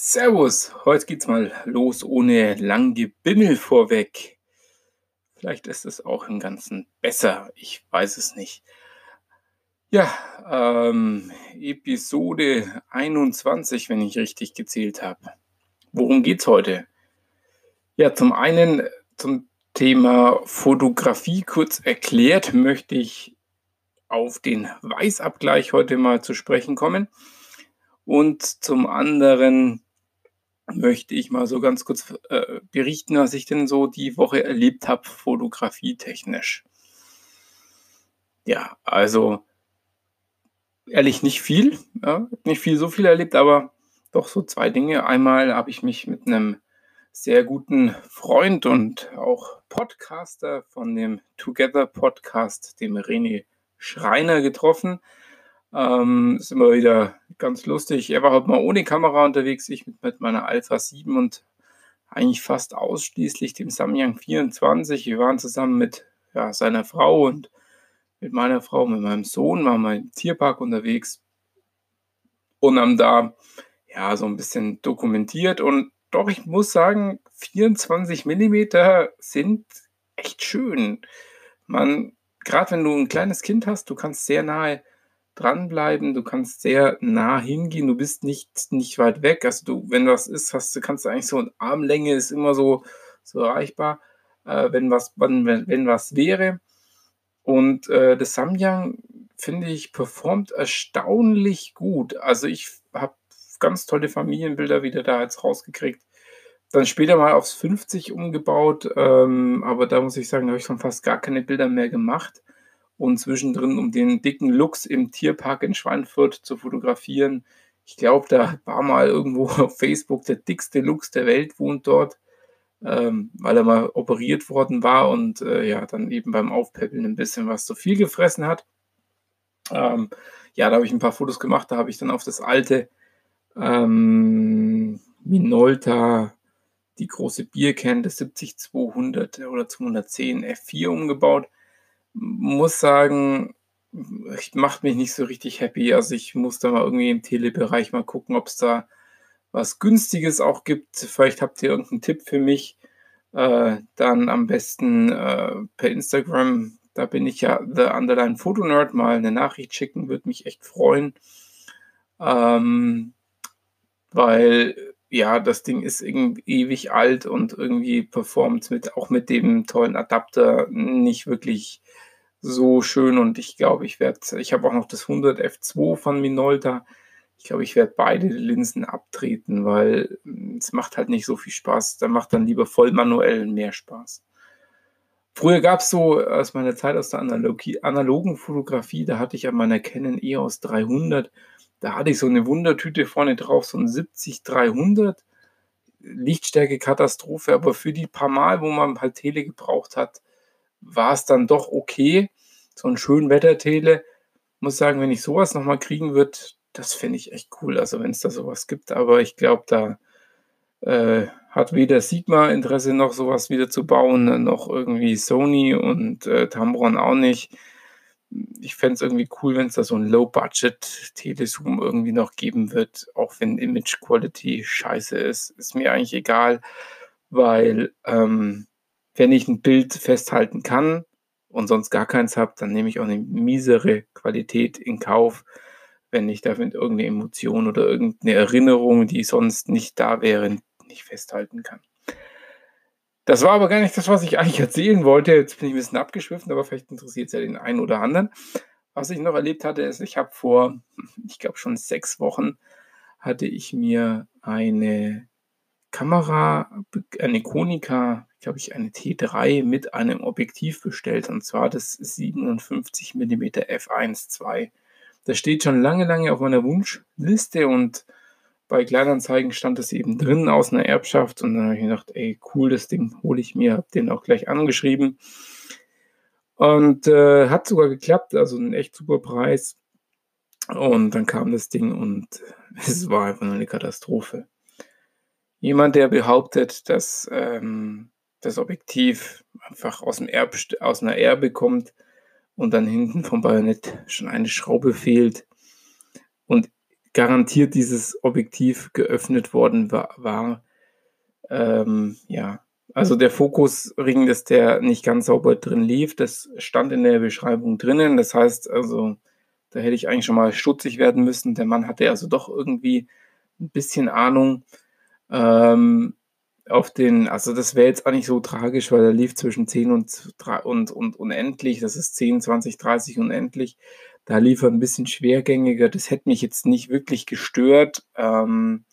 Servus, heute geht's mal los ohne lang Gebimmel vorweg. Vielleicht ist es auch im Ganzen besser, ich weiß es nicht. Ja, ähm, Episode 21, wenn ich richtig gezählt habe. Worum geht's heute? Ja, zum einen zum Thema Fotografie kurz erklärt möchte ich auf den Weißabgleich heute mal zu sprechen kommen. Und zum anderen möchte ich mal so ganz kurz äh, berichten, was ich denn so die Woche erlebt habe, fotografietechnisch. Ja, also ehrlich nicht viel, ja, nicht viel, so viel erlebt, aber doch so zwei Dinge. Einmal habe ich mich mit einem sehr guten Freund und auch Podcaster von dem Together Podcast, dem René Schreiner, getroffen. Ähm, ist immer wieder ganz lustig. Er war heute mal ohne Kamera unterwegs, ich mit, mit meiner Alpha 7 und eigentlich fast ausschließlich dem Samyang 24. Wir waren zusammen mit ja, seiner Frau und mit meiner Frau, mit meinem Sohn, waren wir im Tierpark unterwegs und haben da ja so ein bisschen dokumentiert. Und doch, ich muss sagen, 24 Millimeter sind echt schön. Man, gerade wenn du ein kleines Kind hast, du kannst sehr nahe dranbleiben, du kannst sehr nah hingehen, du bist nicht, nicht weit weg. Also du, wenn was ist, hast du, kannst du eigentlich so eine Armlänge ist immer so, so erreichbar, äh, wenn was, wenn, wenn was wäre. Und äh, das Samyang, finde ich, performt erstaunlich gut. Also ich habe ganz tolle Familienbilder wieder da jetzt rausgekriegt. Dann später mal aufs 50 umgebaut, ähm, aber da muss ich sagen, da habe ich schon fast gar keine Bilder mehr gemacht und zwischendrin, um den dicken Lux im Tierpark in Schweinfurt zu fotografieren. Ich glaube, da war mal irgendwo auf Facebook der dickste Lux der Welt wohnt dort, ähm, weil er mal operiert worden war und äh, ja, dann eben beim Aufpäppeln ein bisschen was zu viel gefressen hat. Ähm, ja, da habe ich ein paar Fotos gemacht, da habe ich dann auf das alte ähm, Minolta, die große Biercan, das 70200 oder 210 F4 umgebaut muss sagen, macht mich nicht so richtig happy. Also ich muss da mal irgendwie im Telebereich mal gucken, ob es da was Günstiges auch gibt. Vielleicht habt ihr irgendeinen Tipp für mich. Äh, dann am besten äh, per Instagram. Da bin ich ja The Underline Photo Nerd. Mal eine Nachricht schicken, würde mich echt freuen. Ähm, weil ja, das Ding ist irgendwie ewig alt und irgendwie performt mit auch mit dem tollen Adapter nicht wirklich so schön und ich glaube, ich werde, ich habe auch noch das 100 F2 von Minolta. Ich glaube, ich werde beide Linsen abtreten, weil hm, es macht halt nicht so viel Spaß. Da macht dann lieber voll manuell mehr Spaß. Früher gab es so aus meiner Zeit aus der Analogie, analogen Fotografie, da hatte ich an meiner Canon EOS 300, da hatte ich so eine Wundertüte vorne drauf, so ein 70-300. Lichtstärke Katastrophe, aber für die paar Mal, wo man halt Tele gebraucht hat, war es dann doch okay. So ein schön Wettertele. Muss sagen, wenn ich sowas nochmal kriegen würde, das fände ich echt cool. Also wenn es da sowas gibt. Aber ich glaube, da äh, hat weder Sigma Interesse noch sowas wieder zu bauen, noch irgendwie Sony und äh, Tamron auch nicht. Ich fände es irgendwie cool, wenn es da so ein Low-Budget-Telezoom irgendwie noch geben wird, auch wenn Image Quality scheiße ist. Ist mir eigentlich egal, weil ähm, wenn ich ein Bild festhalten kann und sonst gar keins habe, dann nehme ich auch eine miesere Qualität in Kauf, wenn ich damit irgendeine Emotion oder irgendeine Erinnerung, die sonst nicht da wäre, nicht festhalten kann. Das war aber gar nicht das, was ich eigentlich erzählen wollte. Jetzt bin ich ein bisschen abgeschwiffen, aber vielleicht interessiert es ja den einen oder anderen. Was ich noch erlebt hatte, ist, ich habe vor, ich glaube schon sechs Wochen, hatte ich mir eine Kamera, eine Konica glaube ich, eine T3 mit einem Objektiv bestellt und zwar das 57 mm f1.2. Das steht schon lange, lange auf meiner Wunschliste und bei Kleinanzeigen stand es eben drin aus einer Erbschaft und dann habe ich gedacht, ey, cool, das Ding hole ich mir, habe den auch gleich angeschrieben und äh, hat sogar geklappt, also ein echt super Preis. Und dann kam das Ding und es war einfach nur eine Katastrophe. Jemand, der behauptet, dass ähm, das Objektiv einfach aus, dem Erb, aus einer Erbe kommt und dann hinten vom Bajonett schon eine Schraube fehlt. Und garantiert dieses Objektiv geöffnet worden war. war. Ähm, ja, also der Fokusring, dass der nicht ganz sauber drin lief, das stand in der Beschreibung drinnen. Das heißt also, da hätte ich eigentlich schon mal stutzig werden müssen. Der Mann hatte also doch irgendwie ein bisschen Ahnung. Ähm, auf den, also das wäre jetzt auch nicht so tragisch, weil er lief zwischen 10 und, und, und unendlich. Das ist 10, 20, 30 unendlich. Da lief er ein bisschen schwergängiger. Das hätte mich jetzt nicht wirklich gestört. Ähm,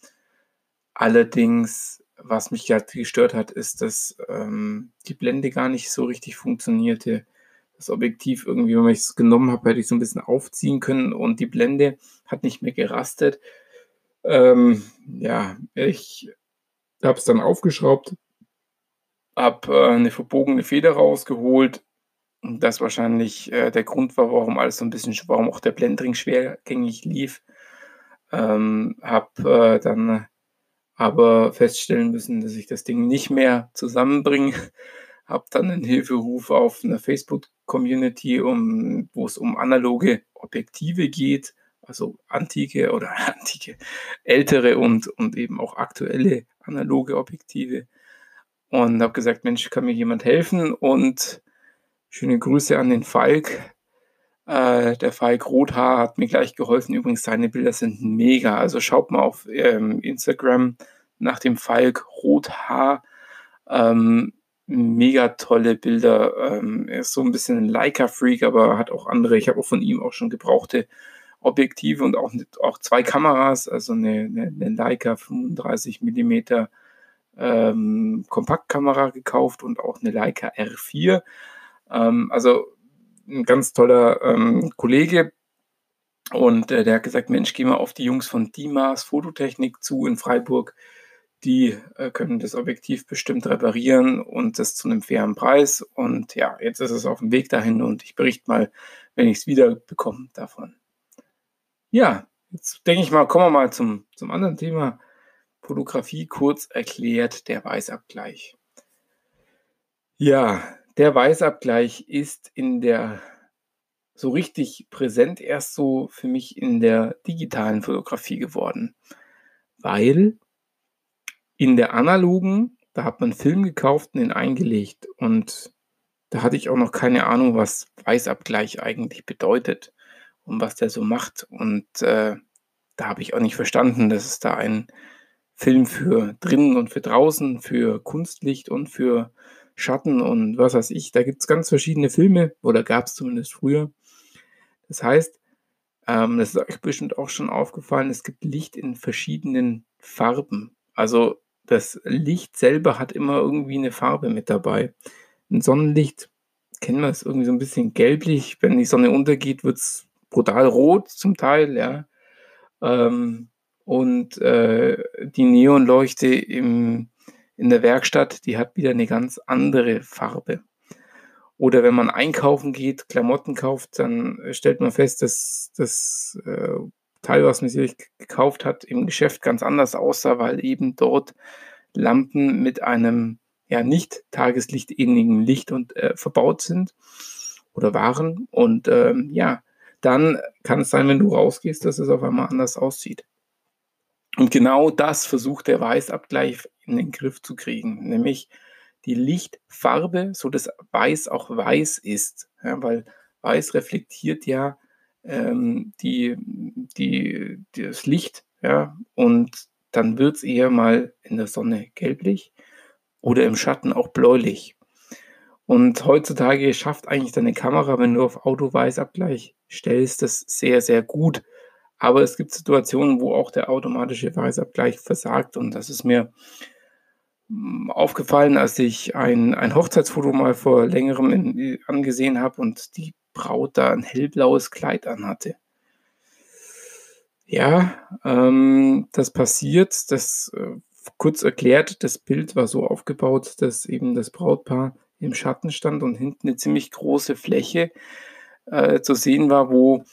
allerdings, was mich gerade gestört hat, ist, dass ähm, die Blende gar nicht so richtig funktionierte. Das Objektiv irgendwie, wenn ich es genommen habe, hätte ich so ein bisschen aufziehen können und die Blende hat nicht mehr gerastet. Ähm, ja, ich habe es dann aufgeschraubt, habe äh, eine verbogene Feder rausgeholt. Das wahrscheinlich äh, der Grund war, warum alles so ein bisschen, warum auch der Blendring schwergängig lief. Ähm, habe äh, dann aber feststellen müssen, dass ich das Ding nicht mehr zusammenbringe. habe dann einen Hilferuf auf einer Facebook-Community, um, wo es um analoge Objektive geht also antike oder antike, ältere und, und eben auch aktuelle analoge Objektive. Und habe gesagt, Mensch, kann mir jemand helfen? Und schöne Grüße an den Falk. Äh, der Falk Rothaar hat mir gleich geholfen. Übrigens, seine Bilder sind mega. Also schaut mal auf ähm, Instagram nach dem Falk Rothaar. Ähm, mega tolle Bilder. Ähm, er ist so ein bisschen ein Leica-Freak, aber hat auch andere. Ich habe auch von ihm auch schon gebrauchte Objektive und auch, auch zwei Kameras, also eine, eine, eine Leica 35 mm ähm, Kompaktkamera gekauft und auch eine Leica R4. Ähm, also ein ganz toller ähm, Kollege. Und äh, der hat gesagt, Mensch, geh mal auf die Jungs von Dimas Fototechnik zu in Freiburg. Die äh, können das Objektiv bestimmt reparieren und das zu einem fairen Preis. Und ja, jetzt ist es auf dem Weg dahin und ich berichte mal, wenn ich es wieder bekomme davon. Ja, jetzt denke ich mal, kommen wir mal zum, zum anderen Thema. Fotografie kurz erklärt, der Weißabgleich. Ja, der Weißabgleich ist in der so richtig präsent erst so für mich in der digitalen Fotografie geworden, weil in der analogen, da hat man Film gekauft und den eingelegt und da hatte ich auch noch keine Ahnung, was Weißabgleich eigentlich bedeutet und was der so macht. Und äh, da habe ich auch nicht verstanden, dass es da einen Film für drinnen und für draußen, für Kunstlicht und für Schatten und was weiß ich. Da gibt es ganz verschiedene Filme, oder gab es zumindest früher. Das heißt, ähm, das ist euch bestimmt auch schon aufgefallen, es gibt Licht in verschiedenen Farben. Also das Licht selber hat immer irgendwie eine Farbe mit dabei. Ein Sonnenlicht kennen wir es irgendwie so ein bisschen gelblich. Wenn die Sonne untergeht, wird es brutal rot zum Teil, ja. Ähm, und äh, die Neonleuchte im, in der Werkstatt, die hat wieder eine ganz andere Farbe. Oder wenn man einkaufen geht, Klamotten kauft, dann stellt man fest, dass das äh, Teil, was man sich gekauft hat, im Geschäft ganz anders aussah, weil eben dort Lampen mit einem ja nicht tageslichtähnlichen Licht und äh, verbaut sind oder waren. Und ähm, ja, dann kann es sein, wenn du rausgehst, dass es auf einmal anders aussieht. Und genau das versucht der Weißabgleich in den Griff zu kriegen, nämlich die Lichtfarbe, so dass Weiß auch weiß ist, ja, weil Weiß reflektiert ja ähm, die, die, das Licht, ja, und dann wird es eher mal in der Sonne gelblich oder im Schatten auch bläulich. Und heutzutage schafft eigentlich deine Kamera, wenn du auf Auto-Weißabgleich stellst, das sehr, sehr gut. Aber es gibt Situationen, wo auch der automatische Weißabgleich versagt. Und das ist mir hm, aufgefallen, als ich ein, ein Hochzeitsfoto mal vor längerem in, angesehen habe und die Braut da ein hellblaues Kleid anhatte. Ja, ähm, das passiert. Das äh, kurz erklärt, das Bild war so aufgebaut, dass eben das Brautpaar im Schatten stand und hinten eine ziemlich große Fläche äh, zu sehen war, wo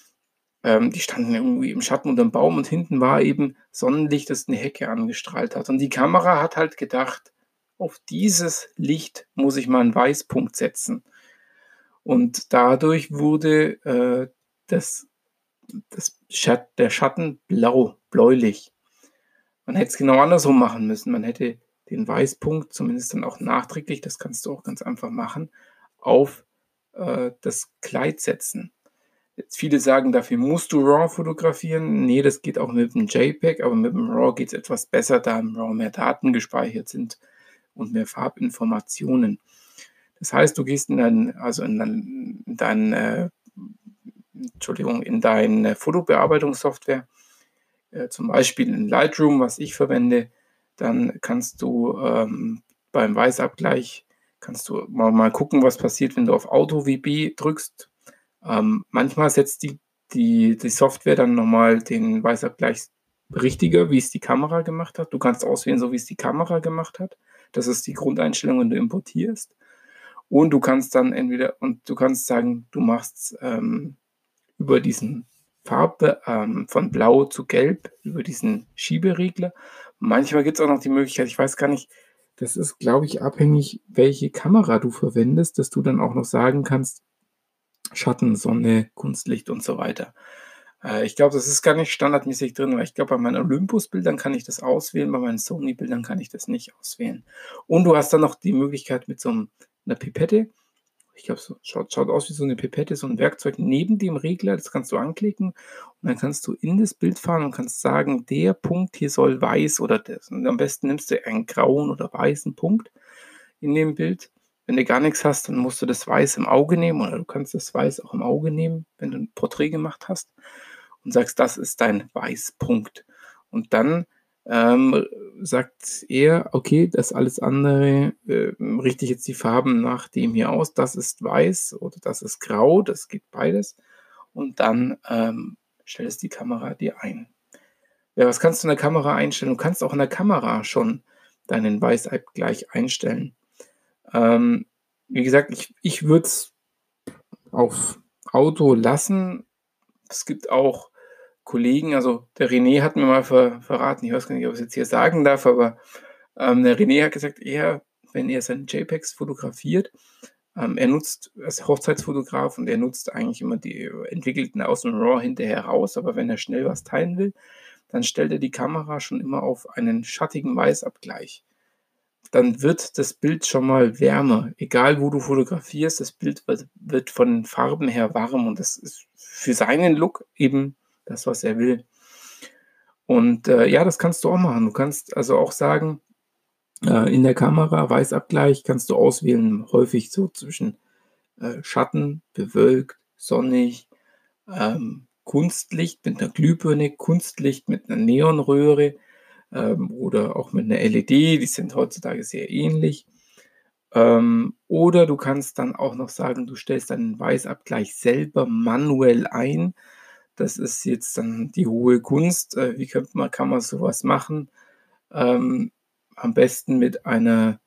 ähm, die standen irgendwie im Schatten unter dem Baum und hinten war eben Sonnenlicht, das eine Hecke angestrahlt hat. Und die Kamera hat halt gedacht, auf dieses Licht muss ich mal einen Weißpunkt setzen. Und dadurch wurde äh, das das Schat der Schatten blau, bläulich. Man hätte es genau andersrum machen müssen. Man hätte den Weißpunkt, zumindest dann auch nachträglich, das kannst du auch ganz einfach machen, auf äh, das Kleid setzen. Jetzt viele sagen, dafür musst du RAW fotografieren. Nee, das geht auch mit dem JPEG, aber mit dem RAW geht es etwas besser, da im RAW mehr Daten gespeichert sind und mehr Farbinformationen. Das heißt, du gehst in dein, also in dein, in dein äh, Entschuldigung, in deine Fotobearbeitungssoftware, äh, zum Beispiel in Lightroom, was ich verwende, dann kannst du ähm, beim Weißabgleich kannst du mal, mal gucken, was passiert, wenn du auf Auto VB drückst. Ähm, manchmal setzt die, die, die Software dann nochmal den Weißabgleich richtiger, wie es die Kamera gemacht hat. Du kannst auswählen, so wie es die Kamera gemacht hat. Das ist die Grundeinstellung, wenn du importierst. Und du kannst dann entweder, und du kannst sagen, du machst ähm, über diesen Farbe ähm, von Blau zu Gelb, über diesen Schieberegler. Manchmal gibt es auch noch die Möglichkeit, ich weiß gar nicht, das ist, glaube ich, abhängig, welche Kamera du verwendest, dass du dann auch noch sagen kannst, Schatten, Sonne, Kunstlicht und so weiter. Äh, ich glaube, das ist gar nicht standardmäßig drin, weil ich glaube, bei meinen Olympus-Bildern kann ich das auswählen, bei meinen Sony-Bildern kann ich das nicht auswählen. Und du hast dann noch die Möglichkeit mit so einer Pipette, ich glaube, so, schaut, schaut aus wie so eine Pipette, so ein Werkzeug neben dem Regler, das kannst du anklicken und dann kannst du in das Bild fahren und kannst sagen, der Punkt hier soll weiß oder das. Und am besten nimmst du einen grauen oder weißen Punkt in dem Bild. Wenn du gar nichts hast, dann musst du das Weiß im Auge nehmen oder du kannst das Weiß auch im Auge nehmen, wenn du ein Porträt gemacht hast und sagst, das ist dein Weißpunkt. Und dann ähm, sagt er, okay, das alles andere äh, richte ich jetzt die Farben nach dem hier aus. Das ist weiß oder das ist grau, das geht beides. Und dann ähm, stellst die Kamera dir ein. Ja, was kannst du in der Kamera einstellen? Du kannst auch in der Kamera schon deinen Weißabgleich einstellen. Ähm, wie gesagt, ich, ich würde es auf Auto lassen. Es gibt auch Kollegen, also der René hat mir mal ver, verraten, ich weiß gar nicht, ob ich es jetzt hier sagen darf, aber ähm, der René hat gesagt, er, wenn er seine JPEGs fotografiert, ähm, er nutzt als Hochzeitsfotograf und er nutzt eigentlich immer die entwickelten aus dem RAW hinterher raus, aber wenn er schnell was teilen will, dann stellt er die Kamera schon immer auf einen schattigen Weißabgleich. Dann wird das Bild schon mal wärmer. Egal wo du fotografierst, das Bild wird, von Farben her warm und das ist für seinen Look eben das, was er will. Und äh, ja, das kannst du auch machen. Du kannst also auch sagen, äh, in der Kamera Weißabgleich kannst du auswählen, häufig so zwischen äh, Schatten, bewölkt, sonnig, ähm, Kunstlicht mit einer Glühbirne, Kunstlicht mit einer Neonröhre ähm, oder auch mit einer LED, die sind heutzutage sehr ähnlich. Ähm, oder du kannst dann auch noch sagen, du stellst deinen Weißabgleich selber manuell ein. Das ist jetzt dann die hohe Kunst. Äh, wie könnte man, kann man sowas machen? Ähm, am besten mit einer,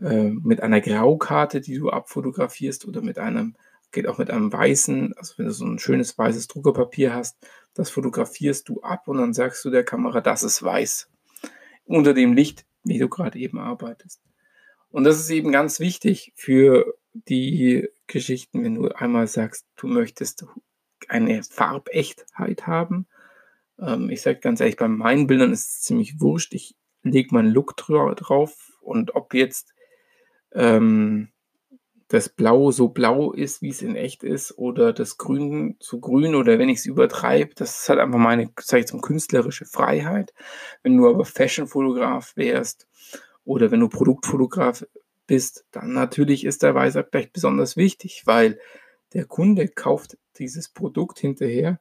äh, mit einer Graukarte, die du abfotografierst oder mit einem, geht auch mit einem weißen, also wenn du so ein schönes weißes Druckerpapier hast, das fotografierst du ab und dann sagst du der Kamera, das ist weiß. Unter dem Licht, wie du gerade eben arbeitest. Und das ist eben ganz wichtig für die Geschichten, wenn du einmal sagst, du möchtest eine Farbechtheit haben. Ähm, ich sage ganz ehrlich, bei meinen Bildern ist es ziemlich wurscht. Ich lege meinen Look drauf und ob jetzt ähm, das Blau so blau ist, wie es in echt ist, oder das Grün so grün oder wenn ich es übertreibe, das ist halt einfach meine, sag ich mal, künstlerische Freiheit. Wenn du aber Fashion-Fotograf wärst oder wenn du Produktfotograf bist, dann natürlich ist der Weißabgleich besonders wichtig, weil der Kunde kauft dieses Produkt hinterher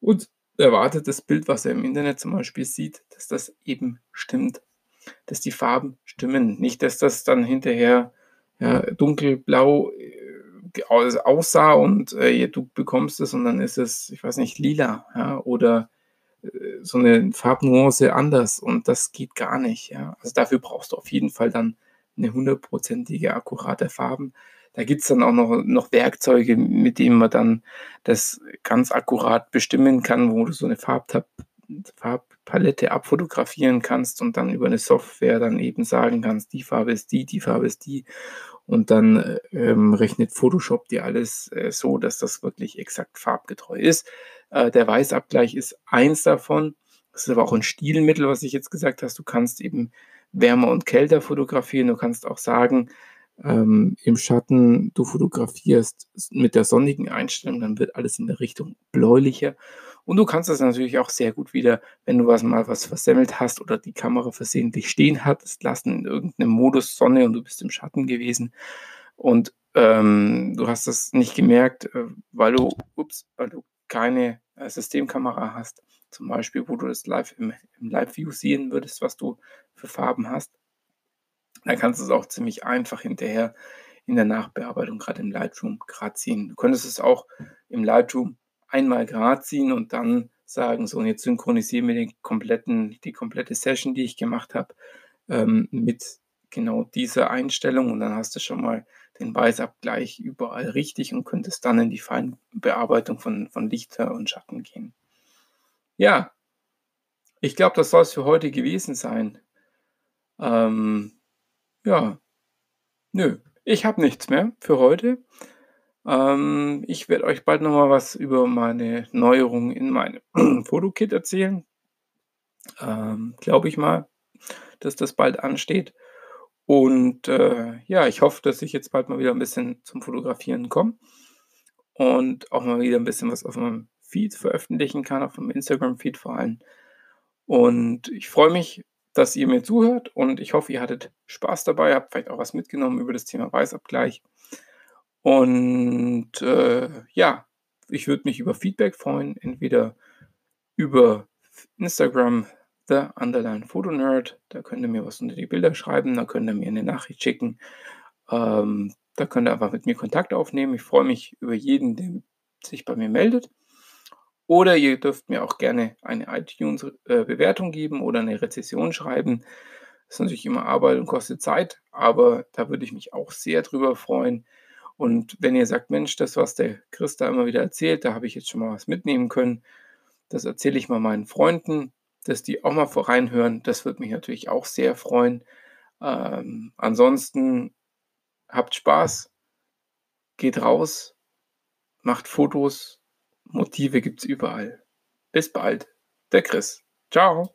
und erwartet das Bild, was er im Internet zum Beispiel sieht, dass das eben stimmt, dass die Farben stimmen, nicht, dass das dann hinterher ja, dunkelblau äh, aussah und äh, du bekommst es und dann ist es, ich weiß nicht, lila ja, oder äh, so eine Farbnuance anders und das geht gar nicht. Ja. Also dafür brauchst du auf jeden Fall dann eine hundertprozentige akkurate Farben. Da gibt es dann auch noch, noch Werkzeuge, mit denen man dann das ganz akkurat bestimmen kann, wo du so eine Farbtab Farbpalette abfotografieren kannst und dann über eine Software dann eben sagen kannst, die Farbe ist die, die Farbe ist die. und dann äh, ähm, rechnet Photoshop dir alles äh, so, dass das wirklich exakt farbgetreu ist. Äh, der Weißabgleich ist eins davon. Das ist aber auch ein Stilmittel, was ich jetzt gesagt habe. Du kannst eben wärmer und kälter fotografieren. Du kannst auch sagen, ähm, im Schatten du fotografierst mit der sonnigen Einstellung, dann wird alles in der Richtung bläulicher. Und du kannst das natürlich auch sehr gut wieder, wenn du was mal was versemmelt hast oder die Kamera versehentlich stehen hattest lassen in irgendeinem Modus Sonne und du bist im Schatten gewesen. Und ähm, du hast das nicht gemerkt, äh, weil du, ups, weil du keine äh, Systemkamera hast, zum Beispiel, wo du das live im, im Live-View sehen würdest, was du für Farben hast. Dann kannst du es auch ziemlich einfach hinterher in der Nachbearbeitung, gerade im Lightroom, gerade ziehen. Du könntest es auch im Lightroom einmal gerade ziehen und dann sagen, so, und jetzt synchronisieren wir den kompletten, die komplette Session, die ich gemacht habe, ähm, mit genau dieser Einstellung und dann hast du schon mal den Weißabgleich überall richtig und könntest dann in die Feinbearbeitung von, von Lichter und Schatten gehen. Ja, ich glaube, das soll es für heute gewesen sein. Ähm, ja, nö, ich habe nichts mehr für heute. Ähm, ich werde euch bald noch mal was über meine Neuerungen in meinem Fotokit erzählen. Ähm, Glaube ich mal, dass das bald ansteht. Und äh, ja, ich hoffe, dass ich jetzt bald mal wieder ein bisschen zum Fotografieren komme und auch mal wieder ein bisschen was auf meinem Feed veröffentlichen kann, auf meinem Instagram-Feed vor allem. Und ich freue mich, dass ihr mir zuhört und ich hoffe, ihr hattet Spaß dabei, habt vielleicht auch was mitgenommen über das Thema Weißabgleich. Und äh, ja, ich würde mich über Feedback freuen, entweder über Instagram, The Underline Photo Nerd, da könnt ihr mir was unter die Bilder schreiben, da könnt ihr mir eine Nachricht schicken. Ähm, da könnt ihr einfach mit mir Kontakt aufnehmen. Ich freue mich über jeden, der sich bei mir meldet. Oder ihr dürft mir auch gerne eine iTunes-Bewertung geben oder eine Rezession schreiben. Das ist natürlich immer Arbeit und kostet Zeit, aber da würde ich mich auch sehr drüber freuen. Und wenn ihr sagt, Mensch, das, was der Chris da immer wieder erzählt, da habe ich jetzt schon mal was mitnehmen können, das erzähle ich mal meinen Freunden, dass die auch mal voreinhören. Das würde mich natürlich auch sehr freuen. Ähm, ansonsten habt Spaß, geht raus, macht Fotos, Motive gibt es überall. Bis bald, der Chris. Ciao.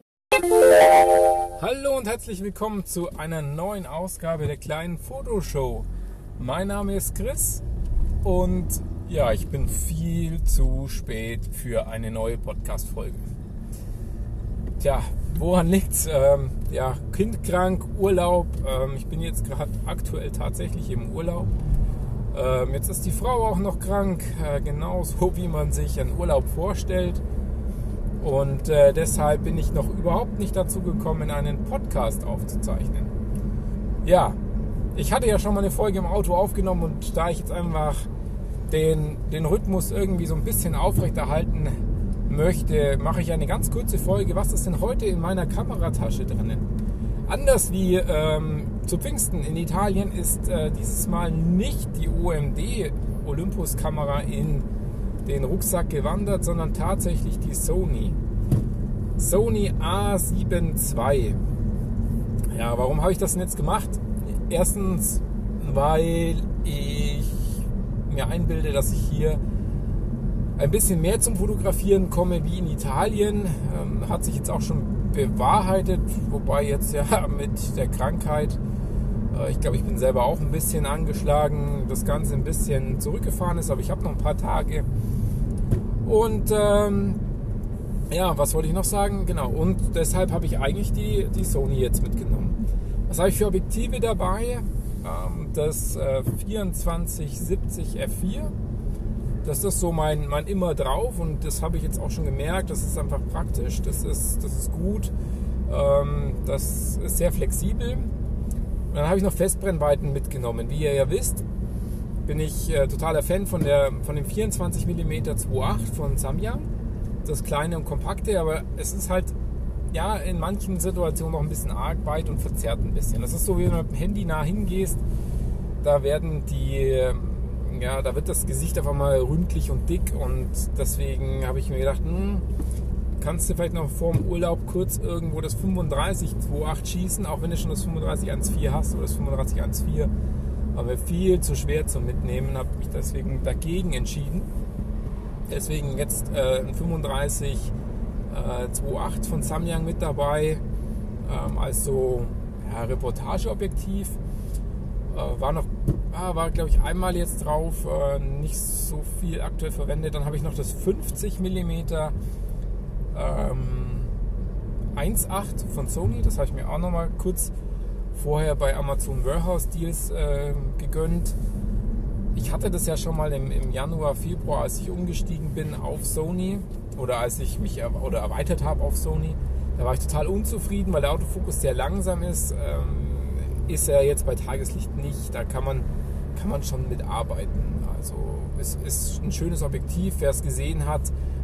Hallo und herzlich willkommen zu einer neuen Ausgabe der kleinen Fotoshow. Mein Name ist Chris und ja, ich bin viel zu spät für eine neue Podcast-Folge. Tja, woran liegt's? Ähm, ja, Kind krank, Urlaub. Ähm, ich bin jetzt gerade aktuell tatsächlich im Urlaub ähm, jetzt ist die Frau auch noch krank, äh, genauso wie man sich einen Urlaub vorstellt. Und äh, deshalb bin ich noch überhaupt nicht dazu gekommen, einen Podcast aufzuzeichnen. Ja, ich hatte ja schon mal eine Folge im Auto aufgenommen und da ich jetzt einfach den, den Rhythmus irgendwie so ein bisschen aufrechterhalten möchte, mache ich eine ganz kurze Folge. Was ist denn heute in meiner Kameratasche drinnen? Anders wie ähm, zu Pfingsten in Italien ist äh, dieses Mal nicht die OMD Olympus Kamera in den Rucksack gewandert, sondern tatsächlich die Sony. Sony A7 II. Ja, warum habe ich das denn jetzt gemacht? Erstens, weil ich mir einbilde, dass ich hier ein bisschen mehr zum Fotografieren komme wie in Italien. Ähm, hat sich jetzt auch schon bewahrheitet, wobei jetzt ja mit der Krankheit äh, ich glaube, ich bin selber auch ein bisschen angeschlagen, das Ganze ein bisschen zurückgefahren ist, aber ich habe noch ein paar Tage. Und ähm, ja, was wollte ich noch sagen? Genau, und deshalb habe ich eigentlich die, die Sony jetzt mitgenommen. Was habe ich für Objektive dabei? Ähm, das äh, 2470 F4. Das ist so mein, mein immer drauf und das habe ich jetzt auch schon gemerkt. Das ist einfach praktisch, das ist, das ist gut, ähm, das ist sehr flexibel und dann habe ich noch Festbrennweiten mitgenommen. Wie ihr ja wisst, bin ich äh, totaler Fan von, der, von dem 24 mm 2.8 von Samyang. Das kleine und kompakte, aber es ist halt ja in manchen Situationen noch ein bisschen arg weit und verzerrt ein bisschen. Das ist so, wie wenn du mit dem Handy nah hingehst, da werden die, ja, da wird das Gesicht einfach mal ründlich und dick und deswegen habe ich mir gedacht, hm, kannst du vielleicht noch vor dem Urlaub kurz irgendwo das 35-2.8 schießen, auch wenn du schon das 35-1.4 hast oder das 35-1.4. aber viel zu schwer zum Mitnehmen, habe mich deswegen dagegen entschieden. Deswegen jetzt äh, ein 35 äh, 2.8 von Samyang mit dabei, ähm, als so ja, Reportageobjektiv. Äh, war noch, ah, war glaube ich einmal jetzt drauf, äh, nicht so viel aktuell verwendet. Dann habe ich noch das 50 mm ähm, 1.8 von Sony, das habe ich mir auch noch mal kurz vorher bei Amazon Warehouse Deals äh, gegönnt. Ich hatte das ja schon mal im, im, Januar, Februar, als ich umgestiegen bin auf Sony oder als ich mich er, oder erweitert habe auf Sony. Da war ich total unzufrieden, weil der Autofokus sehr langsam ist. Ähm, ist er jetzt bei Tageslicht nicht. Da kann man, kann man schon mitarbeiten. Also es ist ein schönes Objektiv. Wer es gesehen hat,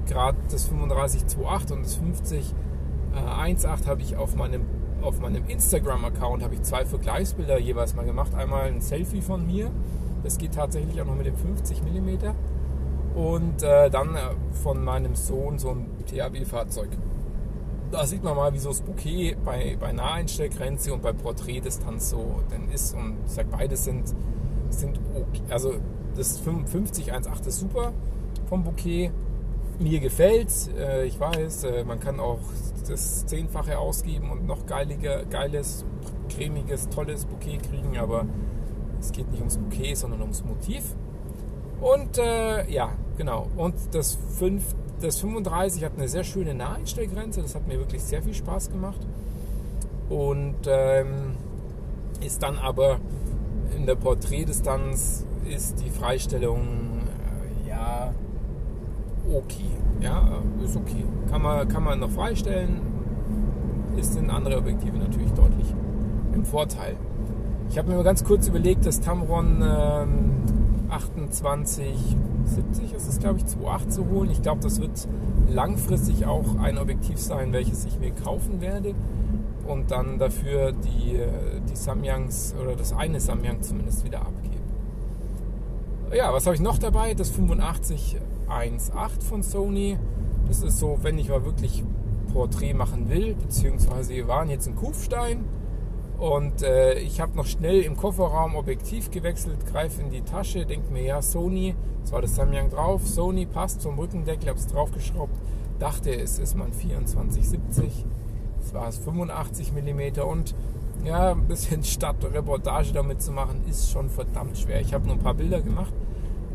gerade das 35-2.8 und das 50 äh, 1.8 habe ich auf meinem auf meinem Instagram-Account habe ich zwei Vergleichsbilder jeweils mal gemacht. Einmal ein Selfie von mir, das geht tatsächlich auch noch mit dem 50 mm. Und äh, dann äh, von meinem Sohn so ein THW-Fahrzeug. Da sieht man mal, wie so das Bouquet bei, bei Naheinstellgrenze und bei Porträtdistanz so denn ist. Und ich sage, beides sind, sind okay. Also das 50 1.8 ist super vom Bouquet mir gefällt. Äh, ich weiß, äh, man kann auch das Zehnfache ausgeben und noch geiliger, geiles, cremiges, tolles Bouquet kriegen, aber es geht nicht ums Bouquet, sondern ums Motiv. Und äh, ja, genau. Und das, 5, das 35 hat eine sehr schöne Naheinstellgrenze. Das hat mir wirklich sehr viel Spaß gemacht. Und ähm, ist dann aber in der Porträtdistanz ist die Freistellung äh, ja okay. Ja, ist okay. Kann man, kann man noch freistellen. Ist in andere Objektive natürlich deutlich im Vorteil. Ich habe mir mal ganz kurz überlegt, das Tamron ähm, 2870 ist es, glaube ich, 2.8 zu holen. Ich glaube, das wird langfristig auch ein Objektiv sein, welches ich mir kaufen werde und dann dafür die, die Samyangs oder das eine Samyang zumindest wieder abgeben. Ja, was habe ich noch dabei? Das 85 1.8 von Sony. Das ist so, wenn ich mal wirklich Porträt machen will, beziehungsweise wir waren jetzt in Kufstein und äh, ich habe noch schnell im Kofferraum Objektiv gewechselt, greife in die Tasche, denke mir, ja, Sony, das war das Samyang drauf, Sony passt vom Rückendeckel, habe es draufgeschraubt, dachte, es ist mein 2470, das war es 85 mm und ja, ein bisschen Stadtreportage damit zu machen, ist schon verdammt schwer. Ich habe nur ein paar Bilder gemacht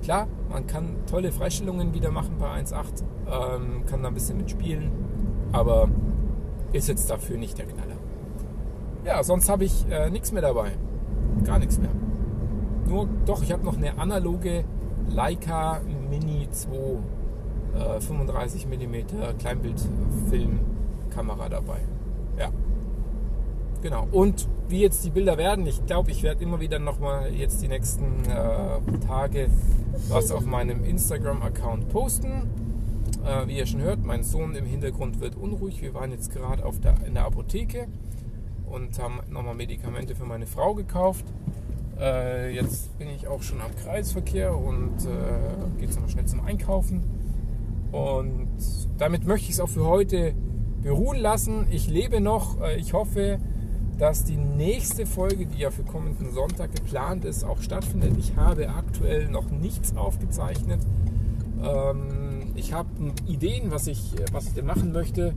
Klar, man kann tolle Freistellungen wieder machen bei 1.8, ähm, kann da ein bisschen mitspielen, aber ist jetzt dafür nicht der Knaller. Ja, sonst habe ich äh, nichts mehr dabei. Gar nichts mehr. Nur, doch, ich habe noch eine analoge Leica Mini 2 äh, 35 mm Kleinbildfilmkamera dabei. Ja. Genau. Und wie jetzt die Bilder werden, ich glaube, ich werde immer wieder nochmal jetzt die nächsten äh, Tage was auf meinem Instagram-Account posten. Äh, wie ihr schon hört, mein Sohn im Hintergrund wird unruhig. Wir waren jetzt gerade der, in der Apotheke und haben nochmal Medikamente für meine Frau gekauft. Äh, jetzt bin ich auch schon am Kreisverkehr und äh, geht nochmal schnell zum Einkaufen. Und damit möchte ich es auch für heute beruhen lassen. Ich lebe noch. Äh, ich hoffe, dass die nächste Folge, die ja für kommenden Sonntag geplant ist, auch stattfindet. Ich habe aktuell noch nichts aufgezeichnet. Ähm, ich habe Ideen, was ich, was ich denn machen möchte.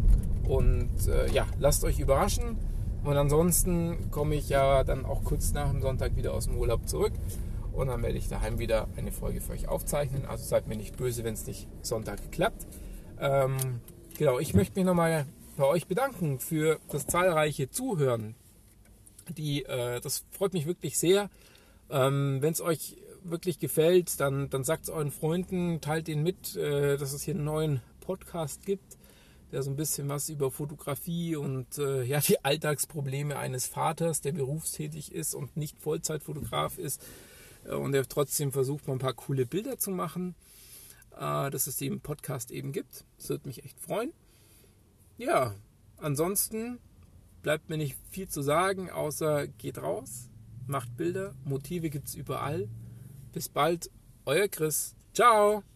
Und äh, ja, lasst euch überraschen. Und ansonsten komme ich ja dann auch kurz nach dem Sonntag wieder aus dem Urlaub zurück. Und dann werde ich daheim wieder eine Folge für euch aufzeichnen. Also seid mir nicht böse, wenn es nicht Sonntag klappt. Ähm, genau, ich möchte mich nochmal bei euch bedanken für das zahlreiche Zuhören die, äh, das freut mich wirklich sehr. Ähm, Wenn es euch wirklich gefällt, dann, dann sagt es euren Freunden, teilt ihnen mit, äh, dass es hier einen neuen Podcast gibt, der so ein bisschen was über Fotografie und äh, ja, die Alltagsprobleme eines Vaters, der berufstätig ist und nicht Vollzeitfotograf ist äh, und der trotzdem versucht, mal ein paar coole Bilder zu machen, äh, dass es den Podcast eben gibt. Das würde mich echt freuen. Ja, ansonsten bleibt mir nicht viel zu sagen, außer geht raus, macht Bilder, Motive gibt es überall. Bis bald, euer Chris. Ciao!